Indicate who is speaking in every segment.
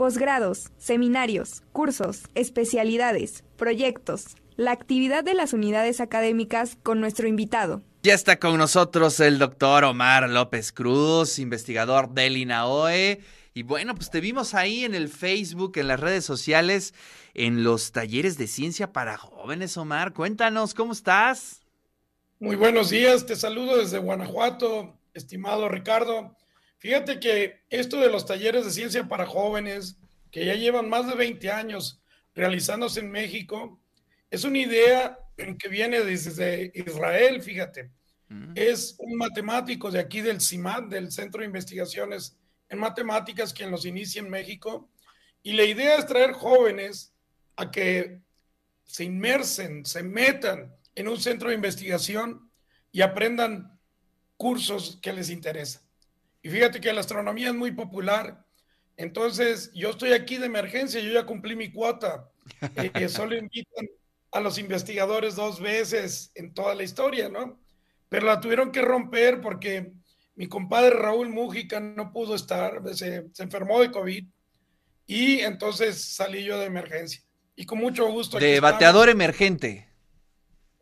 Speaker 1: posgrados, seminarios, cursos, especialidades, proyectos, la actividad de las unidades académicas con nuestro invitado.
Speaker 2: Ya está con nosotros el doctor Omar López Cruz, investigador del INAOE. Y bueno, pues te vimos ahí en el Facebook, en las redes sociales, en los talleres de ciencia para jóvenes, Omar. Cuéntanos, ¿cómo estás?
Speaker 3: Muy buenos días, te saludo desde Guanajuato, estimado Ricardo. Fíjate que esto de los talleres de ciencia para jóvenes, que ya llevan más de 20 años realizándose en México, es una idea que viene desde Israel, fíjate. Mm. Es un matemático de aquí del CIMAT, del Centro de Investigaciones en Matemáticas, quien los inicia en México. Y la idea es traer jóvenes a que se inmersen, se metan en un centro de investigación y aprendan cursos que les interesan. Y fíjate que la astronomía es muy popular. Entonces, yo estoy aquí de emergencia, yo ya cumplí mi cuota. Eh, solo invitan a los investigadores dos veces en toda la historia, ¿no? Pero la tuvieron que romper porque mi compadre Raúl Mújica no pudo estar, se, se enfermó de COVID y entonces salí yo de emergencia. Y con mucho gusto.
Speaker 2: De bateador emergente.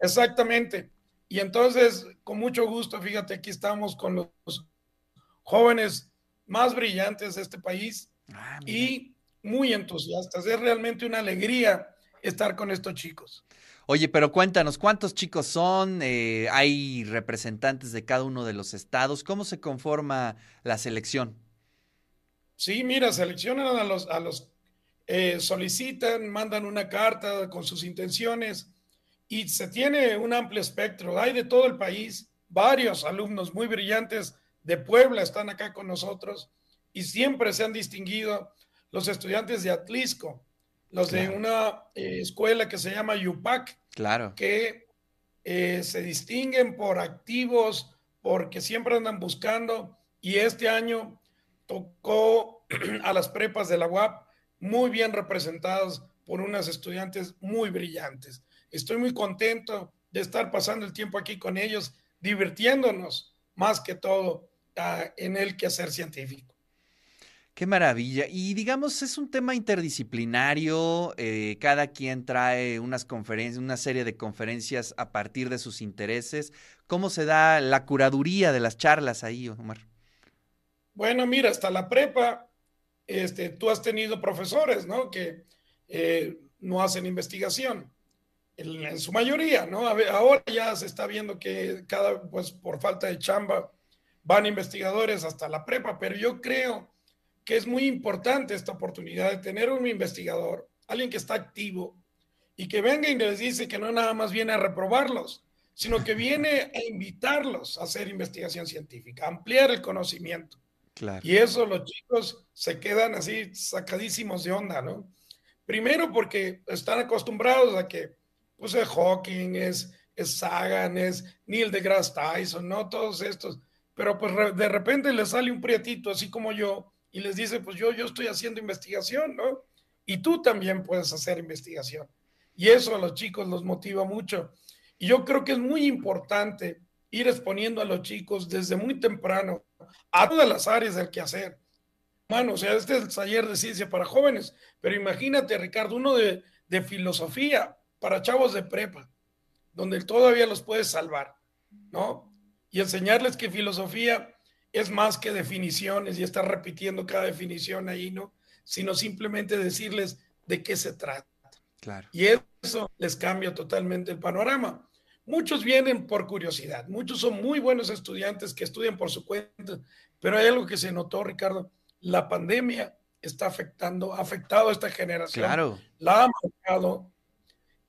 Speaker 3: Exactamente. Y entonces, con mucho gusto, fíjate, aquí estamos con los jóvenes más brillantes de este país ah, y muy entusiastas. Es realmente una alegría estar con estos chicos.
Speaker 2: Oye, pero cuéntanos, ¿cuántos chicos son? Eh, ¿Hay representantes de cada uno de los estados? ¿Cómo se conforma la selección?
Speaker 3: Sí, mira, seleccionan a los, a los eh, solicitan, mandan una carta con sus intenciones y se tiene un amplio espectro. Hay de todo el país, varios alumnos muy brillantes de Puebla están acá con nosotros y siempre se han distinguido los estudiantes de Atlisco, los de una eh, escuela que se llama UPAC,
Speaker 2: claro.
Speaker 3: que eh, se distinguen por activos, porque siempre andan buscando y este año tocó a las prepas de la UAP muy bien representados por unas estudiantes muy brillantes. Estoy muy contento de estar pasando el tiempo aquí con ellos, divirtiéndonos más que todo en el quehacer científico.
Speaker 2: Qué maravilla. Y digamos, es un tema interdisciplinario, eh, cada quien trae unas conferencias, una serie de conferencias a partir de sus intereses. ¿Cómo se da la curaduría de las charlas ahí, Omar?
Speaker 3: Bueno, mira, hasta la prepa, este, tú has tenido profesores, ¿no? Que eh, no hacen investigación, en, en, su mayoría, ¿no? Ahora ya se está viendo que cada, pues por falta de chamba, van investigadores hasta la prepa, pero yo creo que es muy importante esta oportunidad de tener un investigador, alguien que está activo y que venga y les dice que no nada más viene a reprobarlos, sino que viene a invitarlos a hacer investigación científica, a ampliar el conocimiento. Y eso los chicos se quedan así sacadísimos de onda, ¿no? Primero porque están acostumbrados a que, pues, es Hawking, es, es Sagan, es Neil deGrasse Tyson, ¿no? Todos estos pero pues de repente le sale un prietito así como yo y les dice, pues yo, yo estoy haciendo investigación, ¿no? Y tú también puedes hacer investigación. Y eso a los chicos los motiva mucho. Y yo creo que es muy importante ir exponiendo a los chicos desde muy temprano a todas las áreas del quehacer. Bueno, o sea, este es el taller de ciencia para jóvenes, pero imagínate, Ricardo, uno de, de filosofía para chavos de prepa, donde todavía los puedes salvar, ¿no? Y enseñarles que filosofía es más que definiciones y estar repitiendo cada definición ahí, ¿no? Sino simplemente decirles de qué se trata.
Speaker 2: Claro.
Speaker 3: Y eso les cambia totalmente el panorama. Muchos vienen por curiosidad, muchos son muy buenos estudiantes que estudian por su cuenta, pero hay algo que se notó, Ricardo, la pandemia está afectando, ha afectado a esta generación.
Speaker 2: Claro.
Speaker 3: La ha marcado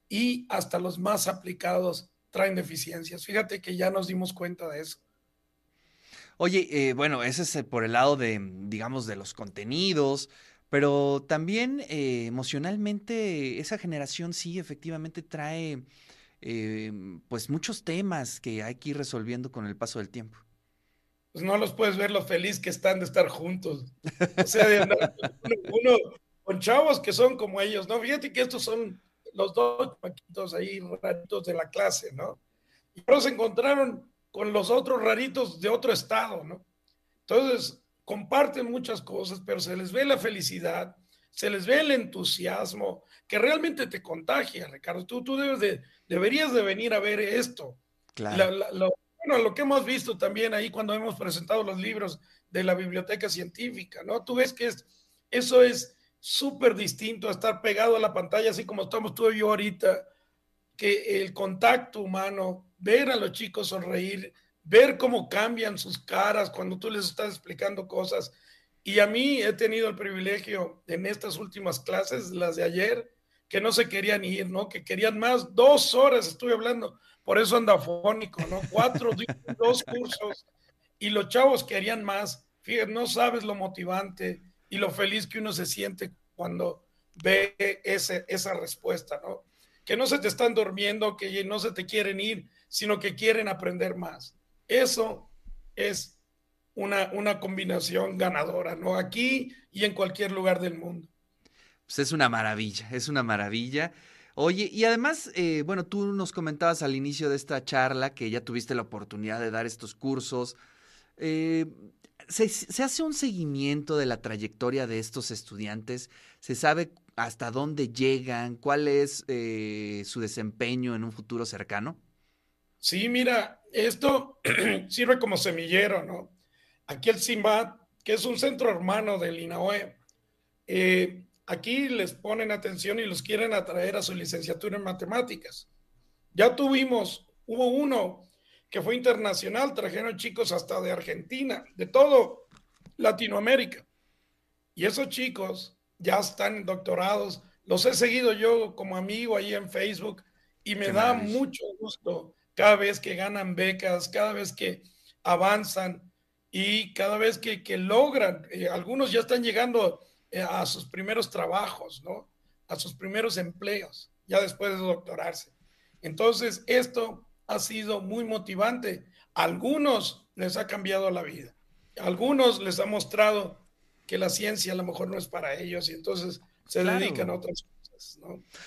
Speaker 3: y hasta los más aplicados traen deficiencias. Fíjate que ya nos dimos cuenta de eso.
Speaker 2: Oye, eh, bueno, ese es por el lado de, digamos, de los contenidos, pero también eh, emocionalmente esa generación sí efectivamente trae eh, pues muchos temas que hay que ir resolviendo con el paso del tiempo.
Speaker 3: Pues no los puedes ver lo feliz que están de estar juntos. O sea, de uno, con chavos que son como ellos, ¿no? Fíjate que estos son los dos paquitos ahí raritos de la clase, ¿no? Y luego se encontraron con los otros raritos de otro estado, ¿no? Entonces, comparten muchas cosas, pero se les ve la felicidad, se les ve el entusiasmo que realmente te contagia, Ricardo. Tú, tú debes de, deberías de venir a ver esto. Claro. bueno, lo que hemos visto también ahí cuando hemos presentado los libros de la biblioteca científica, ¿no? Tú ves que es, eso es súper distinto a estar pegado a la pantalla, así como estamos tú y yo ahorita, que el contacto humano, ver a los chicos sonreír, ver cómo cambian sus caras cuando tú les estás explicando cosas. Y a mí he tenido el privilegio en estas últimas clases, las de ayer, que no se querían ir, ¿no? Que querían más, dos horas estuve hablando, por eso anda fónico, ¿no? Cuatro, dos cursos, y los chavos querían más. Fíjate, no sabes lo motivante y lo feliz que uno se siente cuando ve ese, esa respuesta, ¿no? Que no se te están durmiendo, que no se te quieren ir, sino que quieren aprender más. Eso es una, una combinación ganadora, ¿no? Aquí y en cualquier lugar del mundo.
Speaker 2: Pues es una maravilla, es una maravilla. Oye, y además, eh, bueno, tú nos comentabas al inicio de esta charla que ya tuviste la oportunidad de dar estos cursos. Eh, se, hace un seguimiento de la trayectoria de estos estudiantes? ¿Se sabe hasta dónde llegan? ¿Cuál es eh, su desempeño en un futuro cercano?
Speaker 3: Sí, mira, esto sirve como semillero, ¿no? Aquí el SIMBAD, que es un centro hermano del INAOE, eh, aquí les ponen atención y los quieren atraer a su licenciatura en matemáticas. Ya tuvimos, hubo uno que fue internacional, trajeron chicos hasta de Argentina, de todo Latinoamérica. Y esos chicos ya están doctorados, los he seguido yo como amigo ahí en Facebook y me da mucho gusto cada vez que ganan becas, cada vez que avanzan y cada vez que, logran, eh, algunos ya están llegando eh, a sus primeros trabajos, ¿no? A sus primeros empleos, ya después de doctorarse. Entonces, esto ha sido muy motivante. algunos les ha cambiado la vida. algunos les ha mostrado que la ciencia a lo mejor no es para ellos y entonces se dedican a otras cosas.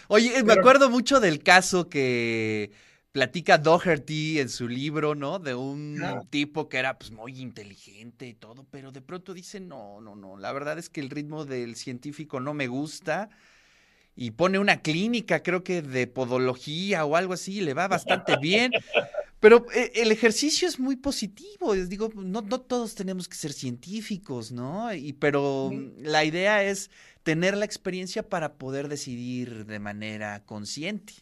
Speaker 2: Oye, me acuerdo mucho del caso que platica Doherty en su libro, ¿no? De un tipo que era pues muy inteligente y todo, pero de pronto dice, no, no, no, la verdad es que el ritmo del científico no me gusta y pone una clínica, creo que de podología o algo así, le va bastante bien. Pero eh, el ejercicio es muy positivo, les digo, no, no todos tenemos que ser científicos, ¿no? Y, pero la idea es tener la experiencia para poder decidir de manera consciente.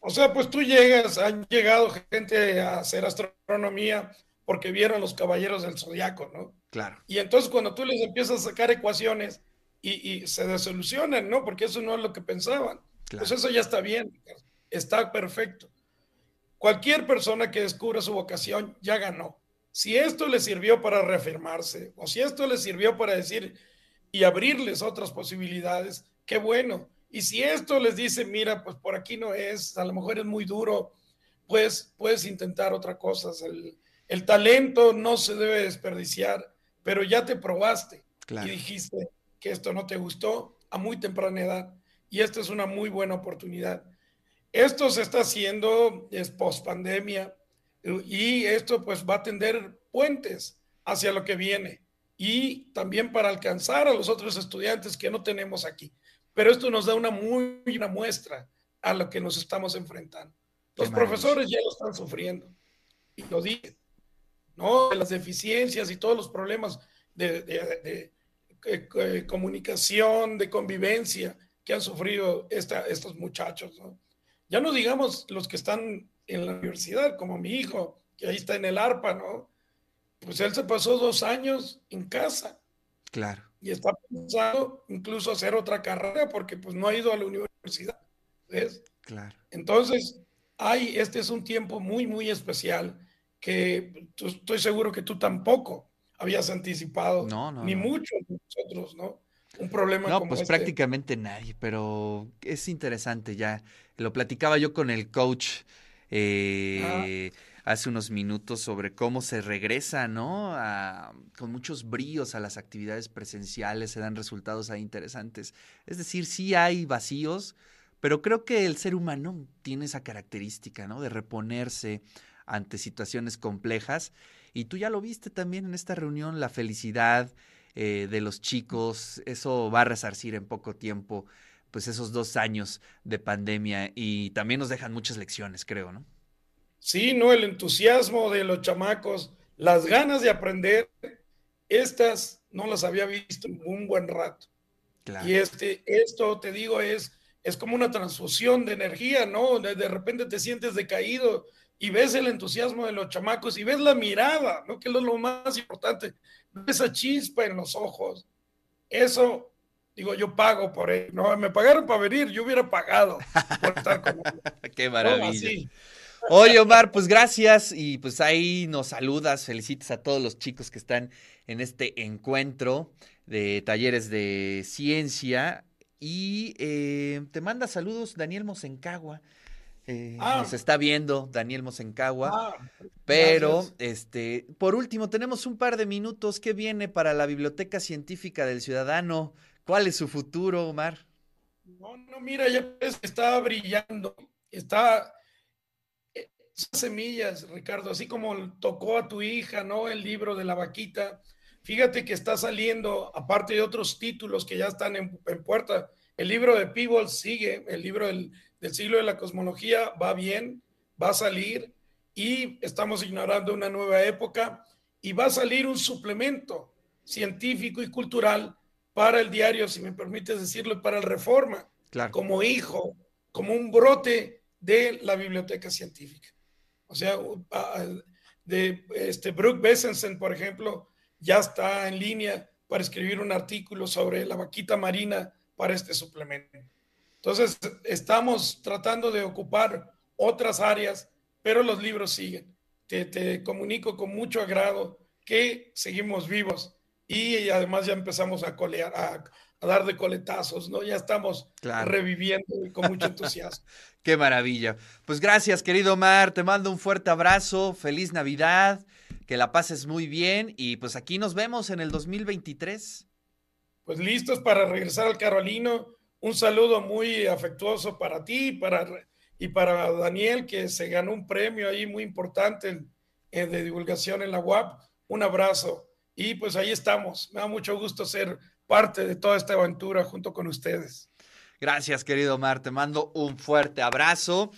Speaker 3: O sea, pues tú llegas, han llegado gente a hacer astronomía porque vieron los caballeros del zodiaco, ¿no?
Speaker 2: Claro.
Speaker 3: Y entonces cuando tú les empiezas a sacar ecuaciones, y, se desolucionan, ¿no? Porque eso no es lo que pensaban. Pues eso ya está bien, está perfecto. Cualquier persona que descubra su vocación ya ganó. Si esto le sirvió para reafirmarse o si esto le sirvió para decir y abrirles otras posibilidades, qué bueno. Y si esto les dice, mira, pues por aquí no es, a lo mejor es muy duro, pues puedes intentar otra cosa. El, el talento no se debe desperdiciar, pero ya te probaste y dijiste, que esto no te gustó a muy temprana edad y esta es una muy buena oportunidad. Esto se está haciendo es post pandemia y esto pues va a tender puentes hacia lo que viene y también para alcanzar a los otros estudiantes que no tenemos aquí. Pero esto nos da una muy buena muestra a lo que nos estamos enfrentando. Los profesores ya lo están sufriendo y lo dicen, ¿no? Las deficiencias y todos los problemas de eh, eh, comunicación, de convivencia que han sufrido esta, estos muchachos. ¿no? Ya no digamos los que están en la universidad, como mi hijo, que ahí está en el ARPA, ¿no? Pues él se pasó dos años en casa.
Speaker 2: Claro.
Speaker 3: Y está pensando incluso hacer otra carrera porque pues no ha ido a la universidad. ¿Ves?
Speaker 2: Claro.
Speaker 3: Entonces, hay, este es un tiempo muy, muy especial que estoy seguro que tú tampoco habías anticipado,
Speaker 2: no, no,
Speaker 3: ni
Speaker 2: no.
Speaker 3: muchos de nosotros, ¿no? Un problema
Speaker 2: no,
Speaker 3: como
Speaker 2: pues
Speaker 3: este.
Speaker 2: prácticamente nadie, pero es interesante ya. Lo platicaba yo con el coach eh, ah. hace unos minutos sobre cómo se regresa, ¿no? A, con muchos bríos a las actividades presenciales, se dan resultados ahí interesantes. Es decir, sí hay vacíos, pero creo que el ser humano tiene esa característica, ¿no? De reponerse ante situaciones complejas y tú ya lo viste también en esta reunión, la felicidad, eh, de los chicos, eso va a resarcir en poco tiempo pues esos dos años de pandemia y también nos dejan muchas lecciones, creo, ¿no?
Speaker 3: Sí, ¿no? El entusiasmo de los chamacos, las ganas de aprender, estas no las había visto un buen rato. Y este, esto, te digo, es, es como una transfusión de energía, ¿no? De, de, repente te sientes decaído y ves el entusiasmo de los chamacos y ves la mirada, ¿no? Que es lo más importante, esa chispa en los ojos. Eso, digo, yo pago por ello, ¿no? Me pagaron para venir, yo hubiera pagado por estar con
Speaker 2: Qué maravilla. Oye, Omar, pues gracias y pues ahí nos saludas, felicitas a todos los chicos que están en este encuentro de talleres de ciencia y eh, te manda saludos Daniel Mosencagua. Eh, ah. Nos está viendo Daniel Mosencagua. Ah, pero, este, por último, tenemos un par de minutos. ¿Qué viene para la Biblioteca Científica del Ciudadano? ¿Cuál es su futuro, Omar?
Speaker 3: No, no, mira, ya está brillando. Está semillas, Ricardo, así como tocó a tu hija, ¿no? El libro de la vaquita. Fíjate que está saliendo, aparte de otros títulos que ya están en, puerta, el libro de Peebles sigue, el libro del, siglo de la cosmología va bien, va a salir y estamos ignorando una nueva época y va a salir un suplemento científico y cultural para el diario, si me permites decirlo, para el Reforma, como hijo, como un brote de la biblioteca científica. O sea, de este Brooke Bessensen, por ejemplo, ya está en línea para escribir un artículo sobre la vaquita marina para este suplemento. Entonces, estamos tratando de ocupar otras áreas, pero los libros siguen. Te, comunico con mucho agrado que seguimos vivos y además ya empezamos a colear, a, dar de coletazos, ¿no? Ya estamos reviviendo con mucho entusiasmo.
Speaker 2: Qué maravilla. Pues gracias, querido Omar. Te mando un fuerte abrazo. Feliz Navidad. Que la pases muy bien. Y pues aquí nos vemos en el 2023.
Speaker 3: Pues listos para regresar al Carolino. Un saludo muy afectuoso para ti para, y para Daniel, que se ganó un premio ahí muy importante de divulgación en la UAP. Un abrazo. Y pues ahí estamos. Me da mucho gusto ser parte de toda esta aventura junto con ustedes.
Speaker 2: Gracias, querido Omar. Te mando un fuerte abrazo.